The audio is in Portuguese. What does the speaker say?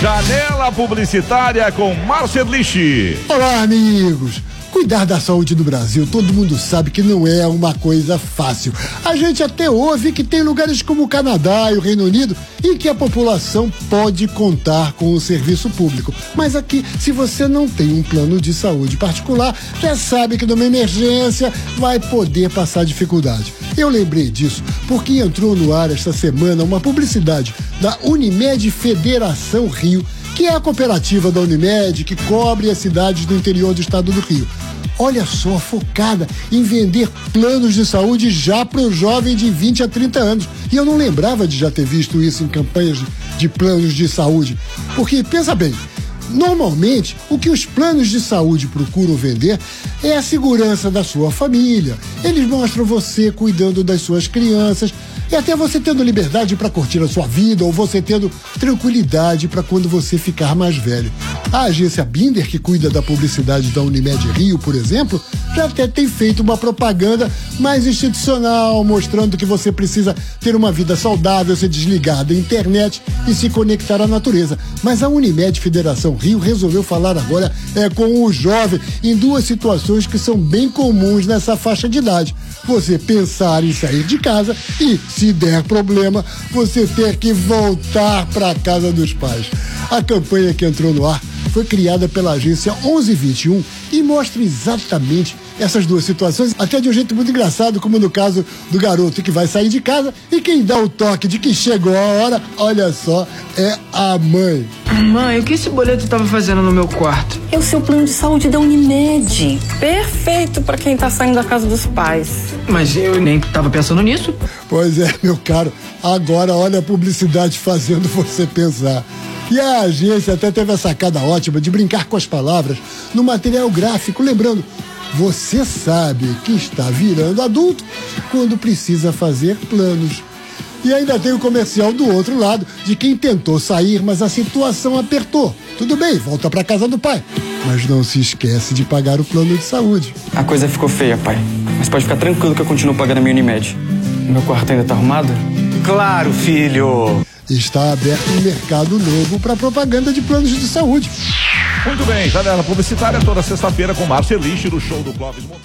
Janela Publicitária com Marceliche. Olá, amigos. Cuidar da saúde do Brasil, todo mundo sabe que não é uma coisa fácil. A gente até ouve que tem lugares como o Canadá e o Reino Unido em que a população pode contar com o serviço público. Mas aqui, se você não tem um plano de saúde particular, já sabe que numa emergência vai poder passar dificuldade. Eu lembrei disso porque entrou no ar esta semana uma publicidade da Unimed Federação Rio que é a cooperativa da Unimed que cobre as cidades do interior do estado do Rio. Olha só, focada em vender planos de saúde já para o jovem de 20 a 30 anos. E eu não lembrava de já ter visto isso em campanhas de planos de saúde. Porque, pensa bem, Normalmente, o que os planos de saúde procuram vender é a segurança da sua família. Eles mostram você cuidando das suas crianças, e até você tendo liberdade para curtir a sua vida ou você tendo tranquilidade para quando você ficar mais velho. A agência Binder, que cuida da publicidade da Unimed Rio, por exemplo, já até tem feito uma propaganda mais institucional, mostrando que você precisa ter uma vida saudável, se desligar da internet e se conectar à natureza. Mas a Unimed Federação Rio resolveu falar agora é, com o jovem em duas situações que são bem comuns nessa faixa de idade. Você pensar em sair de casa e se der problema, você ter que voltar para a casa dos pais. A campanha que entrou no ar foi criada pela agência 1121 e mostra exatamente essas duas situações, até de um jeito muito engraçado, como no caso do garoto que vai sair de casa e quem dá o toque de que chegou a hora, olha só, é a mãe. Mãe, o que esse boleto estava fazendo no meu quarto? É o seu plano de saúde da Unimed. Perfeito para quem tá saindo da casa dos pais. Mas eu nem estava pensando nisso. Pois é, meu caro. Agora olha a publicidade fazendo você pensar. E a agência até teve a sacada ótima de brincar com as palavras no material gráfico, lembrando, você sabe que está virando adulto quando precisa fazer planos. E ainda tem o comercial do outro lado, de quem tentou sair, mas a situação apertou. Tudo bem, volta para casa do pai. Mas não se esquece de pagar o plano de saúde. A coisa ficou feia, pai. Mas pode ficar tranquilo que eu continuo pagando a minha Unimed. Meu quarto ainda tá arrumado? Claro, filho! Está aberto um mercado novo para propaganda de planos de saúde. Bem, janela publicitária toda sexta-feira com Marceliche no show do Clóvis Monteiro.